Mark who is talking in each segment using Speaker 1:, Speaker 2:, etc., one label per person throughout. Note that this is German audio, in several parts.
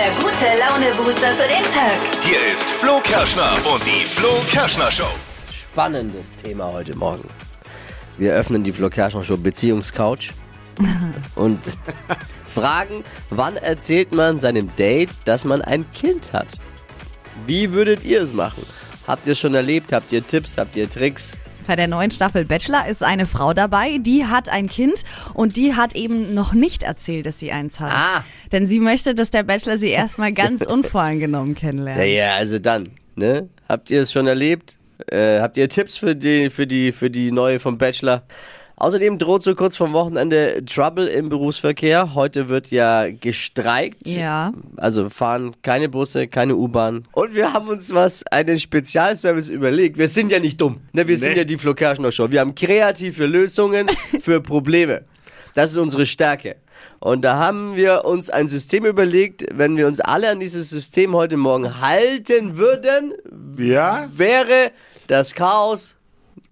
Speaker 1: der gute Laune-Booster für den Tag.
Speaker 2: Hier ist Flo Kerschner und die Flo Kerschner Show.
Speaker 3: Spannendes Thema heute Morgen. Wir öffnen die Flo Kerschner Show Beziehungscouch und fragen, wann erzählt man seinem Date, dass man ein Kind hat? Wie würdet ihr es machen? Habt ihr es schon erlebt? Habt ihr Tipps? Habt ihr Tricks?
Speaker 4: Bei der neuen Staffel Bachelor ist eine Frau dabei, die hat ein Kind und die hat eben noch nicht erzählt, dass sie eins hat.
Speaker 3: Ah.
Speaker 4: Denn sie möchte, dass der Bachelor sie erstmal ganz unvoreingenommen kennenlernt.
Speaker 3: Naja, also dann, ne? Habt ihr es schon erlebt? Äh, habt ihr Tipps für die, für die, für die neue vom Bachelor? Außerdem droht so kurz vom Wochenende Trouble im Berufsverkehr. Heute wird ja gestreikt.
Speaker 4: Ja.
Speaker 3: Also fahren keine Busse, keine U-Bahn. Und wir haben uns was, einen Spezialservice überlegt. Wir sind ja nicht dumm. Ne, wir sind
Speaker 5: Nee.
Speaker 3: ja die Flo Kerschner Show. Wir haben kreative Lösungen für Probleme. Das ist unsere Stärke. Und da haben wir uns ein System überlegt, wenn wir uns alle an dieses System heute Morgen halten würden,
Speaker 5: Ja?
Speaker 3: wäre das Chaos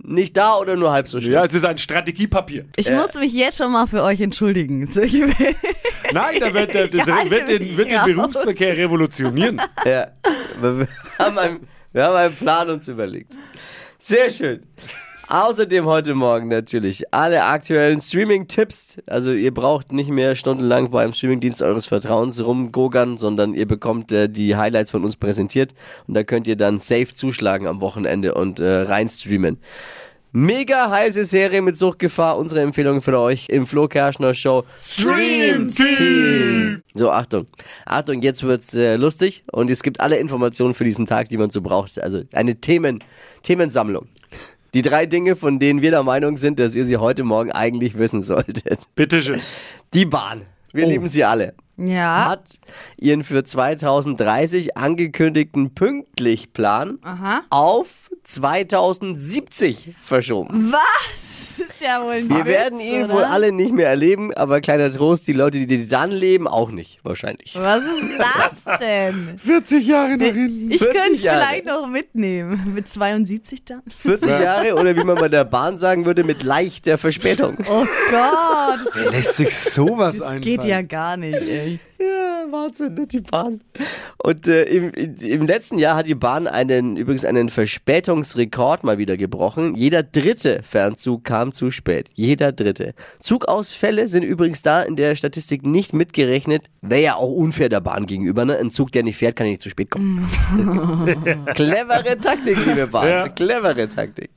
Speaker 3: nicht da oder nur halb so schlimm.
Speaker 5: Ja, es ist ein Strategiepapier.
Speaker 4: Ich muss mich jetzt schon mal für euch entschuldigen.
Speaker 5: Nein, da wird, der- das wird, den, wird den. Berufsverkehr revolutionieren.
Speaker 3: Ja. Wir haben, einen, wir haben einen Plan uns überlegt. Sehr schön. Außerdem heute Morgen natürlich alle aktuellen Streaming-Tipps. Also ihr braucht nicht mehr stundenlang beim Streamingdienst eures Vertrauens rumgogern, sondern ihr bekommt äh, die Highlights von uns präsentiert und da könnt ihr dann safe zuschlagen am Wochenende und äh, reinstreamen. Mega heiße Serie mit Suchtgefahr. Unsere Empfehlung für euch im Flo Kerschner Show Stream Team. So, Achtung. Achtung, jetzt wird's äh, lustig und es gibt alle Informationen für diesen Tag, die man so braucht. Also eine Themen, Themensammlung. Die drei Dinge, von denen wir der Meinung sind, dass ihr sie heute Morgen eigentlich wissen solltet.
Speaker 5: Bitteschön.
Speaker 3: Die Bahn. Wir lieben sie alle.
Speaker 4: ja.
Speaker 3: Hat ihren für 2030 angekündigten Pünktlichplan
Speaker 4: Aha.
Speaker 3: auf 2070 verschoben.
Speaker 4: Was? Das ist ja wohl ein
Speaker 3: Wir
Speaker 4: Witz,
Speaker 3: werden ihn
Speaker 4: oder?
Speaker 3: wohl alle nicht mehr erleben, aber kleiner Trost, die Leute, die dann leben, auch nicht, wahrscheinlich.
Speaker 4: Was ist das denn?
Speaker 5: 40 Jahre nach hinten.
Speaker 4: Ich
Speaker 3: 40
Speaker 4: könnte es vielleicht noch mitnehmen. Mit 72 dann?
Speaker 3: 40 Jahre oder wie man bei der Bahn sagen würde, mit leichter Verspätung.
Speaker 4: Oh Gott,
Speaker 5: Lässt sich sowas
Speaker 4: das geht ja gar nicht, ey.
Speaker 3: Ja, Wahnsinn, ne, die Bahn. Und äh, im, im letzten Jahr hat die Bahn einen, übrigens einen Verspätungsrekord mal wieder gebrochen. Jeder dritte Fernzug kam zu spät. Jeder dritte. Zugausfälle sind übrigens da in der Statistik nicht mitgerechnet. Wäre ja auch unfair der Bahn gegenüber. Ne? Ein Zug, der nicht fährt, kann nicht zu spät kommen. Clevere Taktik, liebe Bahn.
Speaker 5: Ja.
Speaker 3: Clevere Taktik.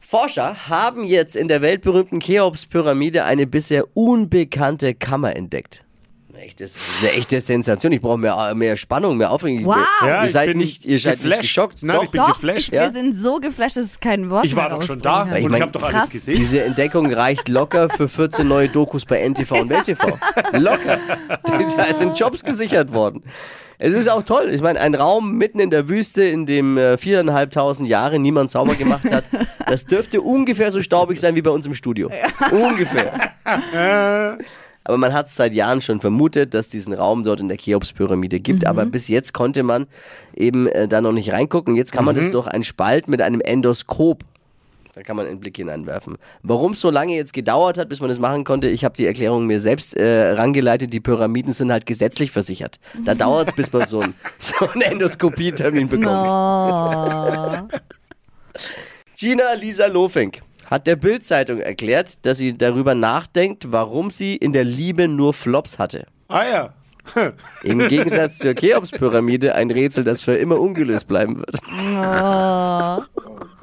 Speaker 3: Forscher haben jetzt in der weltberühmten Cheops-Pyramide eine bisher unbekannte Kammer entdeckt. Echtes, eine echte Sensation. Ich brauche mehr, mehr Spannung, mehr Aufregung.
Speaker 4: Wow.
Speaker 5: Ja,
Speaker 3: ihr
Speaker 5: ich
Speaker 3: seid
Speaker 5: bin
Speaker 3: nicht, ihr seid nicht
Speaker 5: geflasht.
Speaker 3: geschockt.
Speaker 5: Nein,
Speaker 3: Doch,
Speaker 5: ich bin
Speaker 4: Doch,
Speaker 5: geflasht.
Speaker 4: ich,
Speaker 3: Ja.
Speaker 4: wir sind so geflasht, dass es kein Wort
Speaker 5: Ich war
Speaker 4: mehr
Speaker 5: doch schon da
Speaker 4: rausbringen
Speaker 3: Ich
Speaker 5: und
Speaker 3: mein,
Speaker 5: ich habe doch alles gesehen.
Speaker 3: Diese Entdeckung reicht locker für 14 neue Dokus bei NTV und Welt TV. Locker. Da sind Jobs gesichert worden. Es ist auch toll. Ich meine, ein Raum mitten in der Wüste, in dem äh, viereinhalbtausend Jahre niemand sauber gemacht hat, das dürfte ungefähr so staubig sein wie bei uns im Studio. Ungefähr. Aber man hat es seit Jahren schon vermutet, dass diesen Raum dort in der Cheops-Pyramide gibt. Aber bis jetzt konnte man eben äh, da noch nicht reingucken. Jetzt kann man das durch einen Spalt mit einem Endoskop da kann man einen Blick hineinwerfen. Warum es so lange jetzt gedauert hat, bis man das machen konnte, ich habe die Erklärung mir selbst äh, rangeleitet. Die Pyramiden sind halt gesetzlich versichert. Da dauert es, bis man so, ein, so einen Endoskopie-Termin bekommt.
Speaker 4: Oh.
Speaker 3: Gina Lisa Lofink hat der Bild-Zeitung erklärt, dass sie darüber nachdenkt, warum sie in der Liebe nur Flops hatte.
Speaker 5: Ah ja.
Speaker 3: Im Gegensatz zur Cheops-Pyramide ein Rätsel, das für immer ungelöst bleiben wird.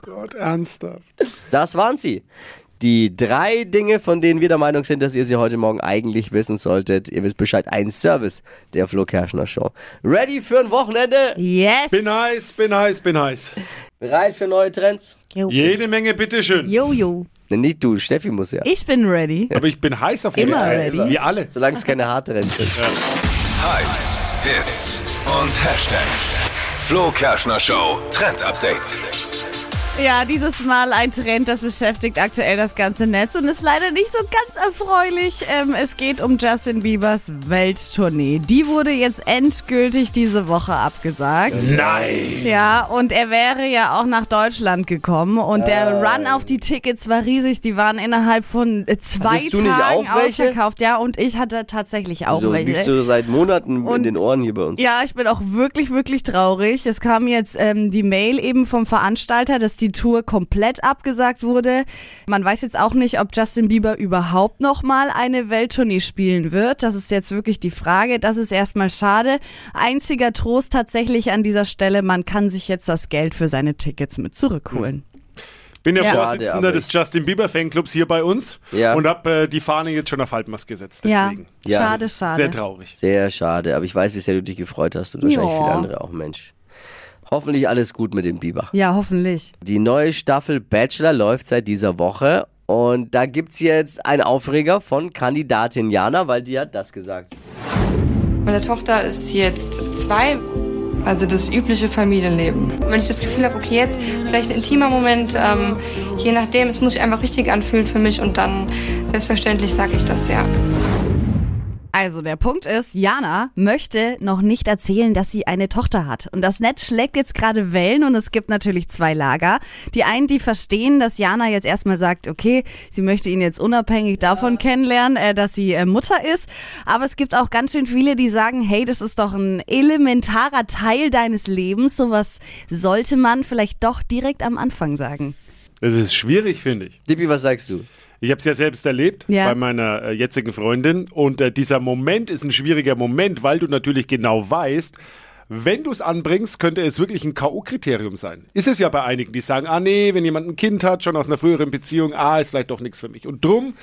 Speaker 5: Gott, ernsthaft.
Speaker 3: Das waren sie. Die drei Dinge, von denen wir der Meinung sind, dass ihr sie heute Morgen eigentlich wissen solltet. Ihr wisst Bescheid, ein Service der Flo Kerschner Show. Ready für ein Wochenende?
Speaker 4: Yes.
Speaker 5: Bin heiß, bin heiß, bin heiß.
Speaker 3: Bereit für neue Trends?
Speaker 4: Jo.
Speaker 5: Jede Menge, bitteschön.
Speaker 4: Jojo.
Speaker 3: Ne, nicht du, Steffi muss ja.
Speaker 4: Ich bin ready.
Speaker 5: Aber ich bin heiß auf
Speaker 4: Immer
Speaker 5: Trends.
Speaker 4: ready.
Speaker 5: Wir alle.
Speaker 3: Solange es keine Hardtrends sind.
Speaker 2: Hypes, Hits und Hashtags. Flo Kerschner Show Trend Update.
Speaker 4: Ja, dieses Mal ein Trend, das beschäftigt aktuell das ganze Netz und ist leider nicht so ganz erfreulich. Ähm, es geht um Justin Biebers Welttournee. Die wurde jetzt endgültig diese Woche abgesagt.
Speaker 5: Nein!
Speaker 4: Ja, und er wäre ja auch nach Deutschland gekommen und der Run auf die Tickets war riesig. Die waren innerhalb von äh, zwei
Speaker 3: Hattest du nicht
Speaker 4: Tagen
Speaker 3: auch welche?
Speaker 4: ausverkauft. Ja, und ich hatte tatsächlich auch
Speaker 3: so
Speaker 4: welche.
Speaker 3: liegst du seit Monaten in
Speaker 4: Und-
Speaker 3: den Ohren hier bei uns.
Speaker 4: Ja, ich bin auch wirklich, wirklich traurig. Es kam jetzt ähm, die Mail eben vom Veranstalter, dass die Tour komplett abgesagt wurde. Man weiß jetzt auch nicht, ob Justin Bieber überhaupt noch mal eine Welttournee spielen wird. Das ist jetzt wirklich die Frage. Das ist erstmal schade. Einziger Trost tatsächlich an dieser Stelle, man kann sich jetzt das Geld für seine Tickets mit zurückholen.
Speaker 5: Bin ja,
Speaker 4: Ja.
Speaker 5: Vorsitzender
Speaker 3: Schade,
Speaker 5: des Justin Bieber Fanclubs hier bei uns
Speaker 3: Ja.
Speaker 5: und habe äh, die Fahne jetzt schon auf Halbmast gesetzt. Deswegen.
Speaker 3: Ja.
Speaker 4: schade, schade.
Speaker 5: Sehr traurig.
Speaker 3: Sehr schade, aber ich weiß, wie sehr du dich gefreut hast und wahrscheinlich
Speaker 4: Ja.
Speaker 3: viele andere auch, Mensch. Hoffentlich alles gut mit dem Biber.
Speaker 4: Ja, hoffentlich.
Speaker 3: Die neue Staffel Bachelor läuft seit dieser Woche und da gibt's jetzt einen Aufreger von Kandidatin Jana, weil die hat das gesagt.
Speaker 6: Meine Tochter ist jetzt zwei, also das übliche Familienleben. Wenn ich das Gefühl habe, okay, jetzt vielleicht ein intimer Moment, ähm, je nachdem, es muss sich einfach richtig anfühlen für mich und dann selbstverständlich sage ich das ja.
Speaker 4: Also der Punkt ist, Jana möchte noch nicht erzählen, dass sie eine Tochter hat. Und das Netz schlägt jetzt gerade Wellen und es gibt natürlich zwei Lager. Die einen, die verstehen, dass Jana jetzt erstmal sagt, okay, sie möchte ihn jetzt unabhängig davon kennenlernen, äh, dass sie äh, Mutter ist. Aber es gibt auch ganz schön viele, die sagen, hey, das ist doch ein elementarer Teil deines Lebens. Sowas sollte man vielleicht doch direkt am Anfang sagen.
Speaker 5: Das ist schwierig, finde ich.
Speaker 3: Dippi, was sagst du?
Speaker 5: Ich habe es ja selbst erlebt
Speaker 4: Ja.
Speaker 5: bei meiner äh, jetzigen Freundin und äh, dieser Moment ist ein schwieriger Moment, weil du natürlich genau weißt, wenn du es anbringst, könnte es wirklich ein K.O.-Kriterium sein. Ist es ja bei einigen, die sagen, ah nee, wenn jemand ein Kind hat, schon aus einer früheren Beziehung, ah, ist vielleicht doch nichts für mich. Und drum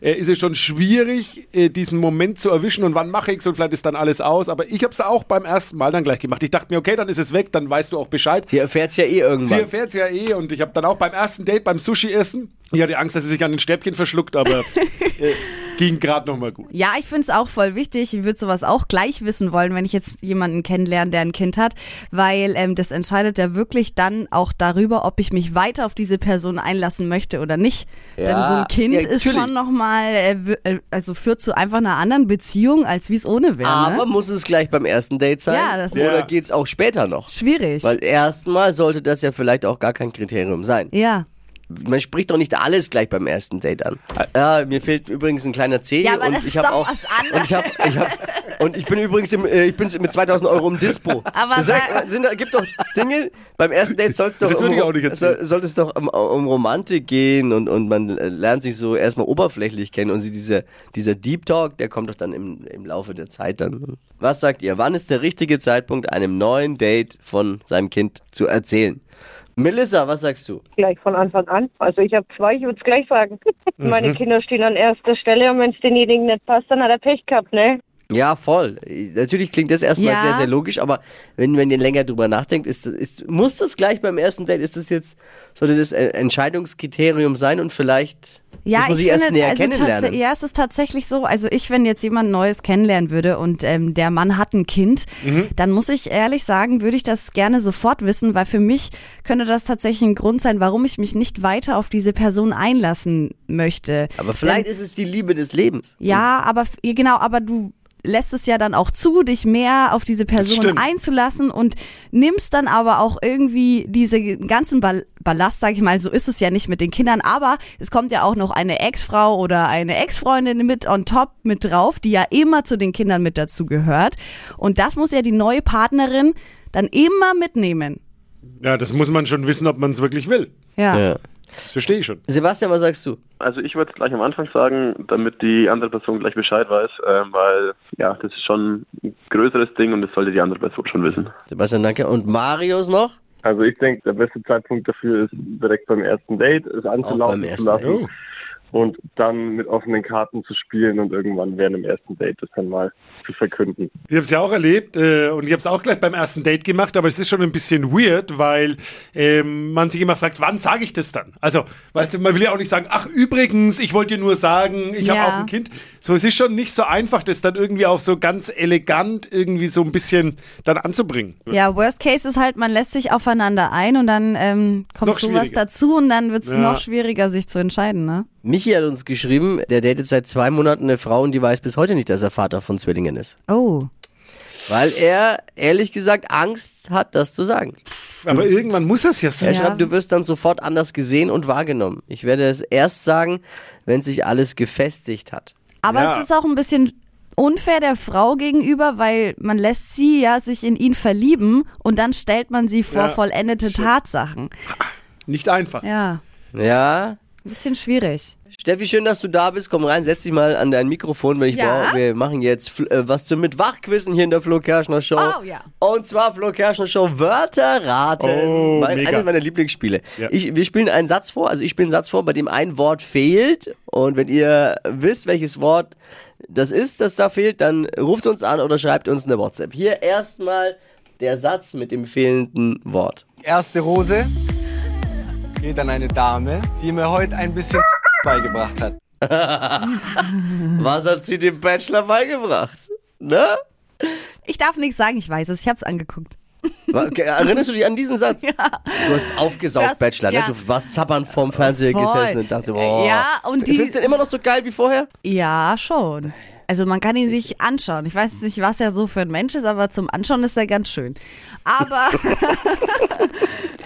Speaker 5: äh, ist es schon schwierig, äh, diesen Moment zu erwischen und wann mache ich es und vielleicht ist dann alles aus. Aber ich habe es auch beim ersten Mal dann gleich gemacht. Ich dachte mir, okay, dann ist es weg, dann weißt du auch Bescheid.
Speaker 3: Sie erfährt's ja eh
Speaker 5: Sie
Speaker 3: irgendwann.
Speaker 5: erfährt ja eh und ich habe dann auch beim ersten Date beim Sushi essen, ich hatte Angst, dass sie sich an den Stäbchen verschluckt, aber äh, ging gerade noch mal gut.
Speaker 4: Ja, ich finde es auch voll wichtig. Ich würde sowas auch gleich wissen wollen, wenn ich jetzt jemanden kennenlerne, der ein Kind hat, weil ähm, das entscheidet ja wirklich dann auch darüber, ob ich mich weiter auf diese Person einlassen möchte oder nicht.
Speaker 3: Ja,
Speaker 4: Denn so ein Kind
Speaker 3: ja,
Speaker 4: ist schon nochmal, äh, äh, also führt zu einfach einer anderen Beziehung, als wie es ohne wäre.
Speaker 3: Aber
Speaker 4: Ne?
Speaker 3: muss es gleich beim ersten Date sein?
Speaker 4: Ja, das ist-
Speaker 3: Oder
Speaker 5: Ja.
Speaker 3: geht's auch später noch?
Speaker 4: Schwierig.
Speaker 3: Weil erstmal sollte das ja vielleicht auch gar kein Kriterium sein.
Speaker 4: ja.
Speaker 3: Man spricht doch nicht alles gleich beim ersten Date an. Ja, mir fehlt übrigens ein kleiner Zeh
Speaker 4: Ja, aber
Speaker 3: und
Speaker 4: das
Speaker 3: ich
Speaker 4: doch
Speaker 3: auch
Speaker 4: was anderes.
Speaker 3: und ich habe ich hab, und ich bin übrigens im, äh, ich bin mit 2000 Euro im Dispo.
Speaker 4: Aber
Speaker 3: sag, sind, gibt doch Dinge beim ersten Date soll's doch
Speaker 5: Das
Speaker 3: um,
Speaker 5: auch nicht
Speaker 3: soll, es doch um, um Romantik gehen und und man lernt sich so erstmal oberflächlich kennen und sie dieser dieser Deep Talk, der kommt doch dann im im Laufe der Zeit dann. Was sagt ihr? Wann ist der richtige Zeitpunkt einem neuen Date von seinem Kind zu erzählen? Melissa, was sagst du?
Speaker 7: gleich von Anfang an. Also ich habe zwei, ich würde es gleich sagen. Meine Kinder stehen an erster Stelle und wenn es denjenigen nicht passt, dann hat er Pech gehabt, ne?
Speaker 3: Ja, voll. Natürlich klingt das erstmal
Speaker 4: Ja.
Speaker 3: sehr, sehr logisch, aber wenn, wenn ihr länger drüber nachdenkt, ist, ist, muss das gleich beim ersten Date, ist das jetzt, sollte das ein Entscheidungskriterium sein und vielleicht
Speaker 4: Ja,
Speaker 3: muss man
Speaker 4: ich
Speaker 3: sich erst
Speaker 4: finde,
Speaker 3: näher
Speaker 4: also
Speaker 3: kennenlernen.
Speaker 4: ja, es ist tatsächlich so. Also ich, wenn jetzt jemand Neues kennenlernen würde und ähm, der Mann hat ein Kind,
Speaker 3: Mhm.
Speaker 4: dann muss ich ehrlich sagen, würde ich das gerne sofort wissen, weil für mich könnte das tatsächlich ein Grund sein, warum ich mich nicht weiter auf diese Person einlassen möchte.
Speaker 3: Aber vielleicht ist es die Liebe des Lebens.
Speaker 4: Ja, aber genau, aber du lässt es ja dann auch zu, dich mehr auf diese Person einzulassen und nimmst dann aber auch irgendwie diese ganzen Ball Ballast, sag ich mal, so ist es ja nicht mit den Kindern, aber es kommt ja auch noch eine Ex-Frau oder eine Ex-Freundin mit on top mit drauf, die ja immer zu den Kindern mit dazu gehört und das muss ja die neue Partnerin dann immer mitnehmen.
Speaker 5: Ja, das muss man schon wissen, ob man es wirklich will.
Speaker 4: Ja.
Speaker 3: Ja.
Speaker 5: Das verstehe ich schon.
Speaker 3: Sebastian, was sagst du?
Speaker 8: Also ich würde es gleich am Anfang sagen, damit die andere Person gleich Bescheid weiß, ähm, weil ja, das ist schon ein größeres Ding und das sollte die andere Person schon wissen.
Speaker 3: Sebastian, danke. Und Marius noch?
Speaker 9: Also ich denke, der beste Zeitpunkt dafür ist direkt beim ersten Date, es
Speaker 3: beim
Speaker 9: anzulaufen
Speaker 3: ersten
Speaker 9: zu lassen.
Speaker 5: Oh.
Speaker 9: Und dann mit offenen Karten zu spielen und irgendwann während dem ersten Date das dann mal zu verkünden.
Speaker 5: Ich habe es ja auch erlebt äh, und ich habe es auch gleich beim ersten Date gemacht, aber es ist schon ein bisschen weird, weil ähm, man sich immer fragt, wann sage ich das dann? Also, weißt du, man will ja auch nicht sagen, ach übrigens, ich wollte dir nur sagen, ich habe
Speaker 4: Ja.
Speaker 5: auch ein Kind. So, es ist schon nicht so einfach, das dann irgendwie auch so ganz elegant irgendwie so ein bisschen dann anzubringen.
Speaker 4: Ja, Worst Case ist halt, man lässt sich aufeinander ein und dann ähm, kommt
Speaker 5: Noch
Speaker 4: sowas dazu und dann wird es
Speaker 5: Ja.
Speaker 4: noch schwieriger, sich zu entscheiden, ne?
Speaker 3: Michi hat uns geschrieben, der datet seit zwei Monaten eine Frau und die weiß bis heute nicht, dass er Vater von Zwillingen ist.
Speaker 4: Oh.
Speaker 3: Weil er, ehrlich gesagt, Angst hat, das zu sagen.
Speaker 5: Aber irgendwann muss das ja
Speaker 3: Er
Speaker 5: sein.
Speaker 4: Ja.
Speaker 3: schreibt, du wirst dann sofort anders gesehen und wahrgenommen. Ich werde es erst sagen, wenn sich alles gefestigt hat.
Speaker 4: Aber
Speaker 5: Ja.
Speaker 4: es ist auch ein bisschen unfair der Frau gegenüber, weil man lässt sie ja sich in ihn verlieben und dann stellt man sie vor
Speaker 5: Ja,
Speaker 4: vollendete Tatsachen.
Speaker 5: Nicht einfach.
Speaker 4: Ja,
Speaker 3: Ja.
Speaker 4: ein bisschen schwierig.
Speaker 3: Steffi, schön, dass du da bist. Komm rein, setz dich mal an dein Mikrofon, weil ich
Speaker 4: Ja?
Speaker 3: brauche, wir machen jetzt äh, was zum mit Wachquissen hier in der Flo Kerschner Show.
Speaker 4: Oh, ja.
Speaker 3: Und zwar Flo Kerschner Show Wörter raten.
Speaker 5: Oh,
Speaker 3: mein,
Speaker 5: mega.
Speaker 3: eines meiner Lieblingsspiele.
Speaker 5: Ja.
Speaker 3: Ich, wir spielen einen Satz vor, also ich spiele einen Satz vor, bei dem ein Wort fehlt. Und wenn ihr wisst, welches Wort das ist, das da fehlt, dann ruft uns an oder schreibt uns eine WhatsApp. Hier erstmal der Satz mit dem fehlenden Wort.
Speaker 10: Erste Rose geht an eine Dame, die mir heute ein bisschen beigebracht hat.
Speaker 3: Was hat sie dem Bachelor beigebracht? Ne?
Speaker 4: Ich darf nichts sagen, ich weiß es, ich hab's angeguckt.
Speaker 3: Wa- okay, Erinnerst du dich an diesen Satz? Ja. Du hast aufgesaugt,
Speaker 4: Das-
Speaker 3: Bachelor, ne?
Speaker 4: ja.
Speaker 3: Du warst zappern vorm Fernseher
Speaker 4: Voll.
Speaker 3: gesessen und dachte, boah.
Speaker 4: Ja, und die-
Speaker 3: Findest du den immer noch so geil wie vorher?
Speaker 4: Ja, schon. Also man kann ihn sich anschauen. Ich weiß nicht, was er so für ein Mensch ist, aber zum Anschauen ist er ganz schön. Aber,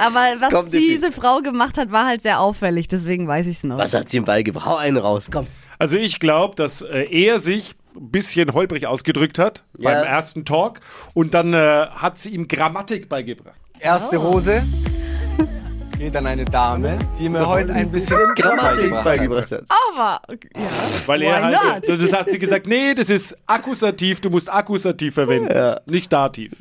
Speaker 4: aber was
Speaker 3: Komm,
Speaker 4: diese Frau gemacht hat, war halt sehr auffällig. Deswegen weiß ich es noch.
Speaker 3: Was hat sie ihm beigebracht? Hau einen raus, komm.
Speaker 5: Also ich glaube, dass äh, er sich ein bisschen holprig ausgedrückt hat
Speaker 3: Ja.
Speaker 5: beim ersten Talk und dann äh, hat sie ihm Grammatik beigebracht.
Speaker 10: Erste Rose geht an eine Dame, die mir heute ein bisschen
Speaker 3: Grammatik
Speaker 10: beigebracht
Speaker 3: hat.
Speaker 4: Aber, ja.
Speaker 5: Weil
Speaker 4: Why
Speaker 5: er halt,
Speaker 4: not?
Speaker 5: das hat sie gesagt, nee, das ist Akkusativ, du musst Akkusativ verwenden, nicht Dativ.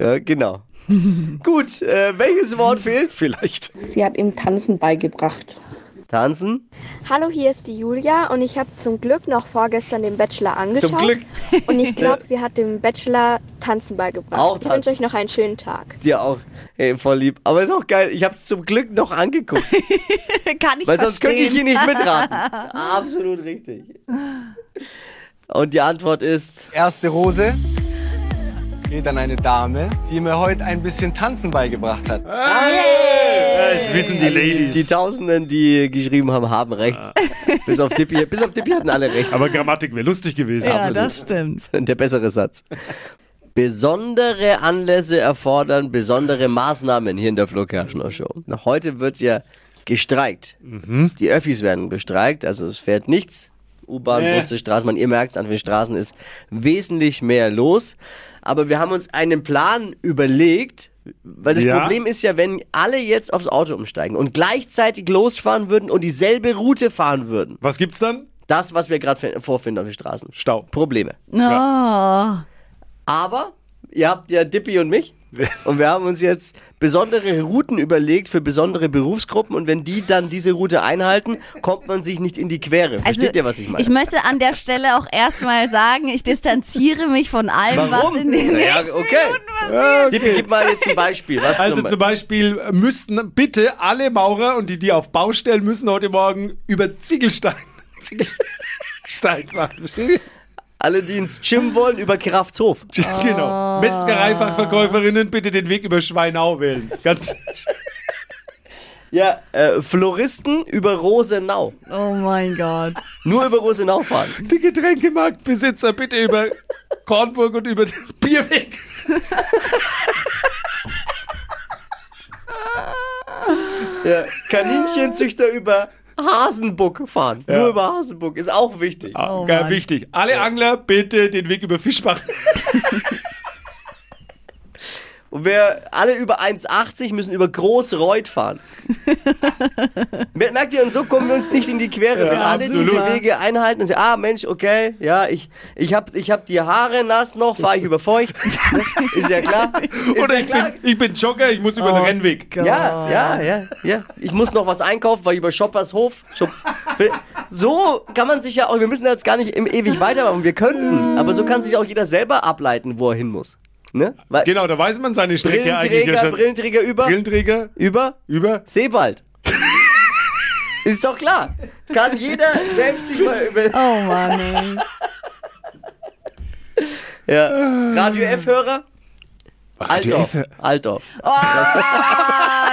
Speaker 3: Ja, genau. Gut, äh, welches Wort fehlt?
Speaker 5: Vielleicht.
Speaker 11: Sie hat ihm Tanzen beigebracht.
Speaker 3: Tanzen?
Speaker 11: Hallo, hier ist die Julia und ich habe zum Glück noch vorgestern den Bachelor angeschaut.
Speaker 3: Zum Glück.
Speaker 11: Und ich glaube, sie hat dem Bachelor Tanzen beigebracht.
Speaker 3: Auch
Speaker 11: ich
Speaker 3: tanzen.
Speaker 11: wünsche euch noch einen schönen Tag.
Speaker 3: Dir auch. Hey, voll lieb. Aber ist auch geil. Ich hab's zum Glück noch angeguckt.
Speaker 4: kann ich
Speaker 3: Weil sonst könnte ich hier nicht mitraten. Absolut richtig. Und die Antwort ist.
Speaker 10: Erste Rose geht an eine Dame, die mir heute ein bisschen Tanzen beigebracht hat.
Speaker 5: Das wissen die
Speaker 3: Also die,
Speaker 5: Ladies.
Speaker 3: die Tausenden, die geschrieben haben, haben recht. Bis auf Dippi. Bis auf Dippi hatten alle recht.
Speaker 5: Aber Grammatik wäre lustig gewesen.
Speaker 4: Ja,
Speaker 3: Absolut.
Speaker 4: das stimmt.
Speaker 3: Der bessere Satz. Besondere Anlässe erfordern besondere Maßnahmen hier in der Flo Kerschner Show. Heute wird ja gestreikt. Die Öffis werden bestreikt, also es fährt nichts. U-Bahn,
Speaker 5: Nee.
Speaker 3: Busse, Straßenbahn. Ihr merkt, an den Straßen ist wesentlich mehr los. Aber wir haben uns einen Plan überlegt, weil das
Speaker 5: Ja.
Speaker 3: Problem ist ja, wenn alle jetzt aufs Auto umsteigen und gleichzeitig losfahren würden und dieselbe Route fahren würden.
Speaker 5: Was gibt's dann?
Speaker 3: Das, was wir gerade vorfinden auf den Straßen.
Speaker 5: Stau.
Speaker 3: Probleme.
Speaker 4: Oh.
Speaker 3: Aber ihr habt ja Dippy und mich. Und wir haben uns jetzt besondere Routen überlegt für besondere Berufsgruppen. Und wenn die dann diese Route einhalten, kommt man sich nicht in die Quere. Versteht ihr, was ich meine?
Speaker 4: Also, Ich möchte an der Stelle auch erstmal sagen, ich distanziere mich von allem,
Speaker 3: Warum?
Speaker 4: was in den
Speaker 3: ja,
Speaker 4: nächsten
Speaker 3: okay.
Speaker 4: Minuten
Speaker 3: Dippy, gib mal jetzt ein Beispiel. Was
Speaker 5: Also
Speaker 3: zum
Speaker 5: Beispiel müssten bitte alle Maurer und die, die auf Baustellen müssen heute Morgen über Ziegelstein, Ziegelstein fahren.
Speaker 3: Alle, die ins Gym wollen, über Kraftshof.
Speaker 5: Genau. Metzgereifachverkäuferinnen bitte den Weg über Schweinau wählen. Ganz
Speaker 3: Ja, äh, Floristen über Rosenau.
Speaker 4: Oh mein Gott.
Speaker 3: Nur über Rosenau fahren.
Speaker 5: die Getränkemarktbesitzer bitte über Kornburg und über den Bierweg.
Speaker 3: Ja, Kaninchenzüchter über Hasenbuck fahren.
Speaker 5: Ja.
Speaker 3: Nur über Hasenbuck. Ist auch wichtig.
Speaker 5: Ah,
Speaker 4: Oh
Speaker 5: wichtig. Alle Angler bitte den Weg über Fischbach.
Speaker 3: Und wir alle über 1,80 müssen über Großreuth fahren. Merkt ihr, und so kommen wir uns nicht in die Quere.
Speaker 5: Ja,
Speaker 3: Wenn alle
Speaker 5: absolut.
Speaker 3: diese Wege einhalten und sagen, ah Mensch, okay, ja, ich, ich hab, ich hab die Haare nass noch, fahre ich über feucht. ist ja klar. Ist
Speaker 5: Oder
Speaker 3: ja
Speaker 5: ich
Speaker 3: klar.
Speaker 5: bin, ich bin Jogger, ich muss über den Rennweg.
Speaker 3: Ja, ja, ja, ja. Ich muss noch was einkaufen, weil ich über Shoppers Hof, Shop, So kann man sich ja auch, wir müssen jetzt gar nicht im ewig weitermachen, wir könnten, aber so kann sich auch jeder selber ableiten, wo er hin muss. Ne? Weil
Speaker 5: Genau, da weiß man seine Strecke eigentlich ja
Speaker 3: Brillenträger,
Speaker 5: schon.
Speaker 3: Brillenträger über,
Speaker 5: Brillenträger
Speaker 3: über,
Speaker 5: über.
Speaker 3: Sebald. Ist doch klar. Das kann jeder selbst sich mal über.
Speaker 4: Oh Mann, ey.
Speaker 3: Ja. Radio F-Hörer?
Speaker 5: Radio
Speaker 3: Altdorf.
Speaker 5: F-
Speaker 3: Altdorf.
Speaker 4: Oh,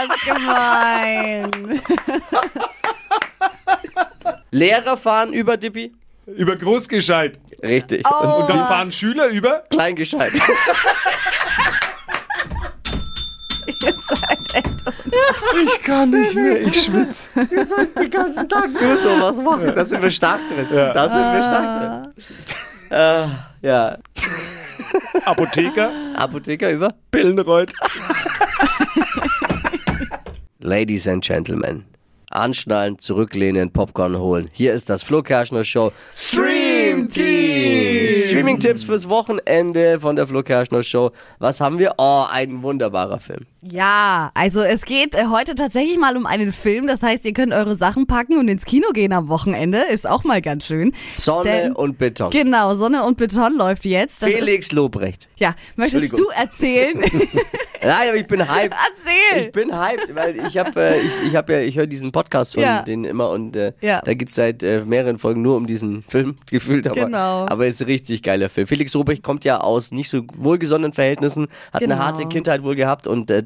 Speaker 4: ist gemein.
Speaker 3: Lehrer fahren über Dippi?
Speaker 5: Über Großgescheit.
Speaker 3: Richtig.
Speaker 4: Oh.
Speaker 5: Und dann fahren Schüler über.
Speaker 3: Kleingescheit.
Speaker 5: Ich kann nicht mehr, ich schwitze.
Speaker 3: Wir sollten den ganzen Tag nur sowas machen. Da sind wir stark drin. Da sind wir stark drin. Äh, ja.
Speaker 5: Apotheker,
Speaker 3: Apotheker über?
Speaker 5: Pillenreuth.
Speaker 3: Ladies and Gentlemen, anschnallen, zurücklehnen, Popcorn holen. Hier ist das Flo Kerschner Show Stream Team. Streaming-Tipps fürs Wochenende von der Flo Kerschner Show. Was haben wir? Oh, ein wunderbarer Film.
Speaker 4: Ja, also es geht äh, heute tatsächlich mal um einen Film. Das heißt, ihr könnt eure Sachen packen und ins Kino gehen am Wochenende. Ist auch mal ganz schön.
Speaker 3: Sonne
Speaker 4: Denn-
Speaker 3: und Beton.
Speaker 4: Genau, Sonne und Beton läuft jetzt. Das
Speaker 3: Felix Lobrecht.
Speaker 4: Ist, ja, möchtest du erzählen?
Speaker 3: Nein, aber ich bin hyped.
Speaker 4: Erzähl!
Speaker 3: Ich bin hyped, weil ich habe äh, ich, ich hab ja, ich höre diesen Podcast von
Speaker 4: Ja.
Speaker 3: denen immer und äh,
Speaker 4: Ja.
Speaker 3: da geht's seit äh, mehreren Folgen nur um diesen Film gefühlt, aber,
Speaker 4: Genau.
Speaker 3: aber ist ein richtig geiler Film. Felix Lobrecht kommt ja aus nicht so wohlgesonnenen Verhältnissen, hat
Speaker 4: Genau.
Speaker 3: eine harte Kindheit wohl gehabt und äh,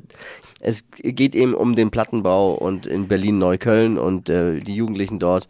Speaker 3: es geht eben um den Plattenbau und in Berlin-Neukölln und äh, die Jugendlichen dort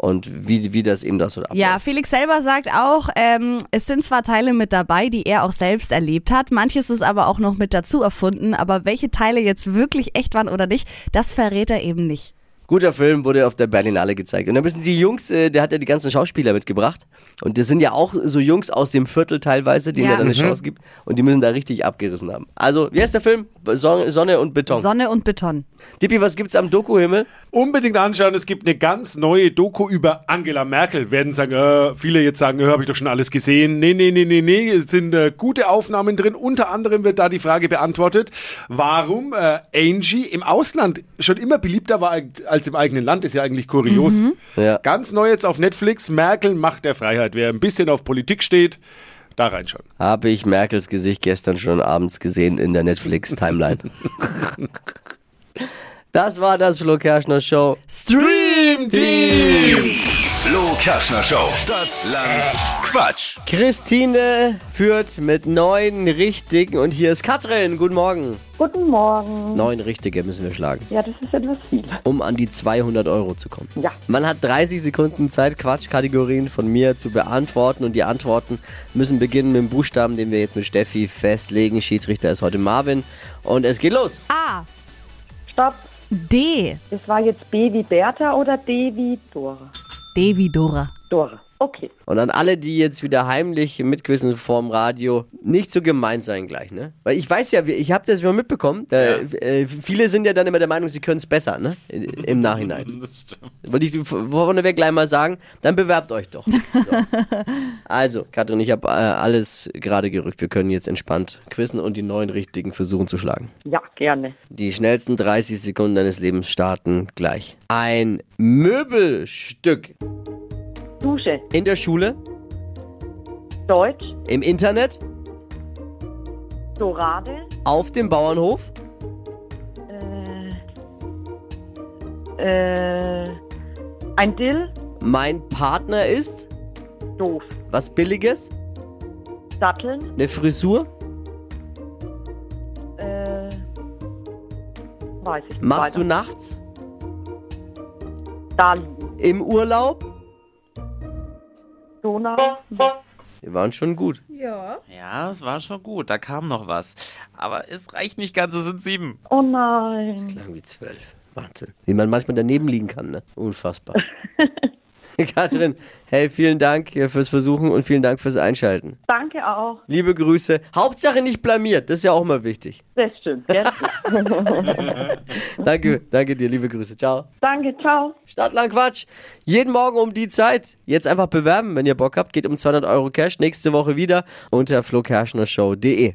Speaker 3: und wie, wie das eben das so abläuft.
Speaker 4: Ja, Felix selber sagt auch, ähm, es sind zwar Teile mit dabei, die er auch selbst erlebt hat, manches ist aber auch noch mit dazu erfunden, aber welche Teile jetzt wirklich echt waren oder nicht, das verrät er eben nicht.
Speaker 3: Guter Film, wurde auf der Berlinale gezeigt. Und da müssen die Jungs, äh, der hat ja die ganzen Schauspieler mitgebracht. Und das sind ja auch so Jungs aus dem Viertel teilweise, denen
Speaker 4: Ja.
Speaker 3: er dann eine Chance gibt. Und die müssen da richtig abgerissen haben. Also, wie heißt der Film? Son Sonne und Beton.
Speaker 4: Sonne und Beton.
Speaker 3: Dippi, was gibt's am Doku-Himmel?
Speaker 5: Unbedingt anschauen, es gibt eine ganz neue Doku über Angela Merkel. Werden sagen, äh, viele jetzt sagen, äh, habe ich doch schon alles gesehen. Nee, nee, nee, nee, nee, es sind äh, gute Aufnahmen drin. Unter anderem wird da die Frage beantwortet, warum äh, Angie im Ausland schon immer beliebter war als im eigenen Land. Ist ja eigentlich kurios.
Speaker 3: Ja.
Speaker 5: Ganz neu jetzt auf Netflix, Merkel Macht der Freiheit. Wer ein bisschen auf Politik steht, da reinschauen.
Speaker 3: Habe ich Merkels Gesicht gestern schon abends gesehen in der Netflix-Timeline. das war das Flo Kerschner Show.
Speaker 4: Stream
Speaker 3: Team!
Speaker 2: Flo Kerschner Show. Stadt, Land, Quatsch.
Speaker 3: Christine führt mit neun Richtigen und hier ist Katrin. Guten Morgen.
Speaker 12: Guten Morgen.
Speaker 3: Neun Richtige müssen wir schlagen.
Speaker 12: Ja, das ist etwas viel.
Speaker 3: um an die 200 Euro zu kommen.
Speaker 12: Ja.
Speaker 3: Man hat 30 Sekunden Zeit, Quatschkategorien von mir zu beantworten und die Antworten müssen beginnen mit dem Buchstaben, den wir jetzt mit Steffi festlegen. Schiedsrichter ist heute Marvin und es geht los.
Speaker 4: A.
Speaker 12: Stopp.
Speaker 4: D.
Speaker 12: Das war jetzt B wie Bertha oder D wie Dora?
Speaker 4: D wie Dora.
Speaker 12: Dora. Okay.
Speaker 3: Und an alle, die jetzt wieder heimlich mitquissen vorm Radio, nicht so gemein sein gleich, ne? Weil ich weiß ja, ich habe das immer mitbekommen, äh, äh, viele sind ja dann immer der Meinung, sie können es besser, ne? Im Nachhinein.
Speaker 5: Das stimmt.
Speaker 3: Wollte ich vorneweg gleich mal sagen, dann bewerbt euch doch. So. Also, Katrin, ich habe äh, alles gerade gerückt. Wir können jetzt entspannt quizzen und die neuen richtigen versuchen zu schlagen.
Speaker 12: Ja, gerne.
Speaker 3: Die schnellsten 30 Sekunden deines Lebens starten gleich. Ein Möbelstück
Speaker 12: Dusche.
Speaker 3: in der Schule,
Speaker 12: Deutsch.
Speaker 3: im Internet,
Speaker 12: Dorade.
Speaker 3: auf dem Bauernhof,
Speaker 12: Äh, äh, ein Dill.
Speaker 3: mein Partner ist
Speaker 12: Doof.
Speaker 3: was Billiges,
Speaker 12: Datteln.
Speaker 3: eine Frisur,
Speaker 12: Äh, weiß ich nicht.
Speaker 3: machst
Speaker 12: weiter.
Speaker 3: du nachts,
Speaker 12: Da liegen.
Speaker 3: im Urlaub.
Speaker 12: Donau.
Speaker 3: Wir waren schon gut.
Speaker 13: Ja, es war schon gut. Da kam noch was. Aber es reicht nicht ganz, es sind sieben.
Speaker 12: Oh nein.
Speaker 3: Klang wie zwölf. Wahnsinn. Wie man manchmal daneben liegen kann, ne? Unfassbar. Katrin, hey, vielen Dank fürs Versuchen und vielen Dank fürs Einschalten.
Speaker 12: Danke auch.
Speaker 3: Liebe Grüße. Hauptsache nicht blamiert, das ist ja auch mal wichtig.
Speaker 12: Das stimmt. gell?
Speaker 3: Danke, danke dir, liebe Grüße. Ciao.
Speaker 12: Danke, ciao.
Speaker 3: Stadtland Quatsch. Jeden Morgen um die Zeit. Jetzt einfach bewerben, wenn ihr Bock habt. Geht um 200 Euro Cash. Nächste Woche wieder unter flokerschnershow.de.